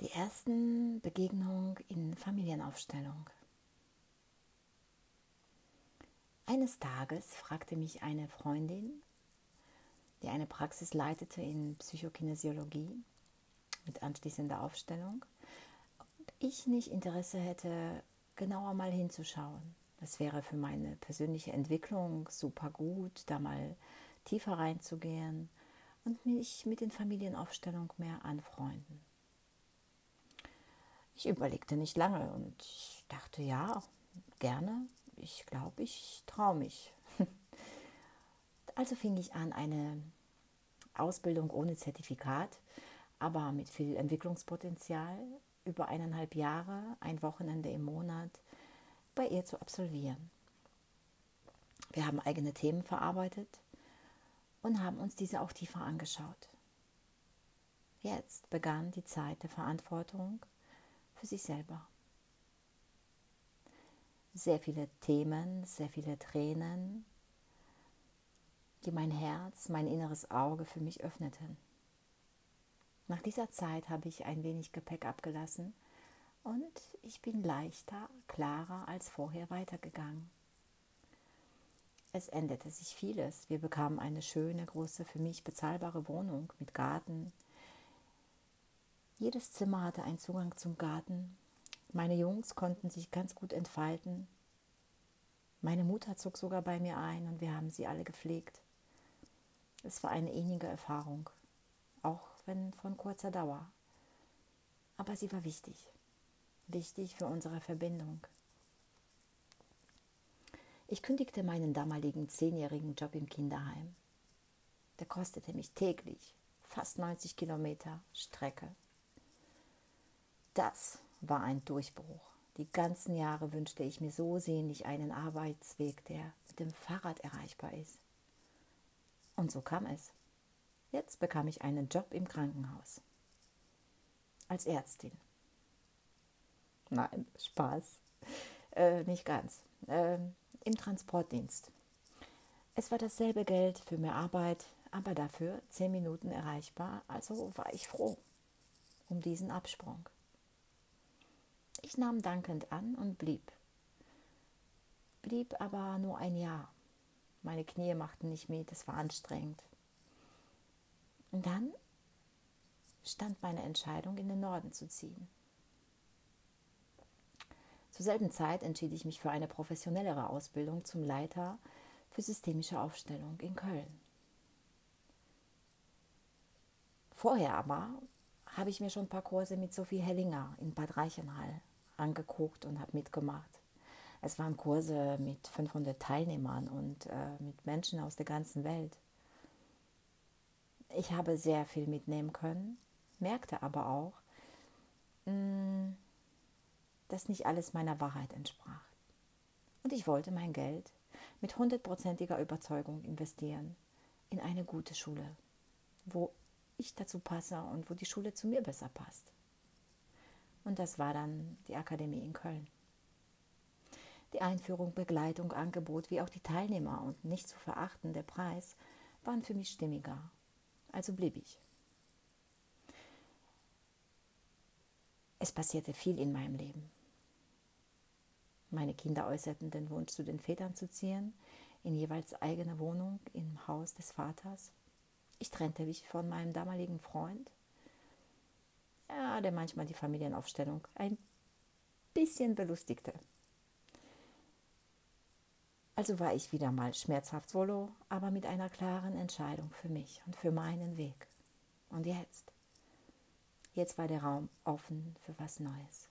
Die ersten Begegnungen in Familienaufstellung. Eines Tages fragte mich eine Freundin, die eine Praxis leitete in Psychokinesiologie mit anschließender Aufstellung, ob ich nicht Interesse hätte, genauer mal hinzuschauen. Das wäre für meine persönliche Entwicklung super gut, da mal tiefer reinzugehen und mich mit den Familienaufstellungen mehr anfreunden. Ich überlegte nicht lange und dachte, ja, gerne. Ich glaube, ich traue mich. Also fing ich an, eine Ausbildung ohne Zertifikat, aber mit viel Entwicklungspotenzial über eineinhalb Jahre, ein Wochenende im Monat bei ihr zu absolvieren. Wir haben eigene Themen verarbeitet und haben uns diese auch tiefer angeschaut. Jetzt begann die Zeit der Verantwortung für sich selber. Sehr viele Themen, sehr viele Tränen, die mein Herz, mein inneres Auge für mich öffneten. Nach dieser Zeit habe ich ein wenig Gepäck abgelassen und ich bin leichter, klarer als vorher weitergegangen. Es änderte sich vieles. Wir bekamen eine schöne, große, für mich bezahlbare Wohnung mit Garten, jedes Zimmer hatte einen Zugang zum Garten. Meine Jungs konnten sich ganz gut entfalten. Meine Mutter zog sogar bei mir ein und wir haben sie alle gepflegt. Es war eine innige Erfahrung, auch wenn von kurzer Dauer. Aber sie war wichtig, wichtig für unsere Verbindung. Ich kündigte meinen damaligen zehnjährigen Job im Kinderheim. Der kostete mich täglich fast 90 Kilometer Strecke. Das war ein Durchbruch. Die ganzen Jahre wünschte ich mir so sehnlich einen Arbeitsweg, der mit dem Fahrrad erreichbar ist. Und so kam es. Jetzt bekam ich einen Job im Krankenhaus. Als Ärztin. Nein, Spaß. Äh, nicht ganz. Äh, Im Transportdienst. Es war dasselbe Geld für mehr Arbeit, aber dafür zehn Minuten erreichbar, also war ich froh um diesen Absprung. Ich nahm dankend an und blieb. Blieb aber nur ein Jahr. Meine Knie machten nicht mit, es war anstrengend. Und dann stand meine Entscheidung, in den Norden zu ziehen. Zur selben Zeit entschied ich mich für eine professionellere Ausbildung zum Leiter für systemische Aufstellung in Köln. Vorher aber habe ich mir schon ein paar Kurse mit Sophie Hellinger in Bad Reichenhall angeguckt und habe mitgemacht. Es waren Kurse mit 500 Teilnehmern und äh, mit Menschen aus der ganzen Welt. Ich habe sehr viel mitnehmen können, merkte aber auch, mh, mm, dass nicht alles meiner Wahrheit entsprach. Und ich wollte mein Geld mit hundertprozentiger Überzeugung investieren in eine gute Schule, wo ich dazu passe und wo die Schule zu mir besser passt. Und das war dann die Akademie in Köln. Die Einführung, Begleitung, Angebot wie auch die Teilnehmer und nicht zu verachten der Preis waren für mich stimmiger. Also blieb ich. Es passierte viel in meinem Leben. Meine Kinder äußerten den Wunsch, zu den Vätern zu ziehen, in jeweils eigene Wohnung im Haus des Vaters. Ich trennte mich von meinem damaligen Freund der manchmal die Familienaufstellung ein bisschen belustigte. Also war ich wieder mal schmerzhaft solo, aber mit einer klaren Entscheidung für mich und für meinen Weg. Und jetzt? Jetzt war der Raum offen für was Neues.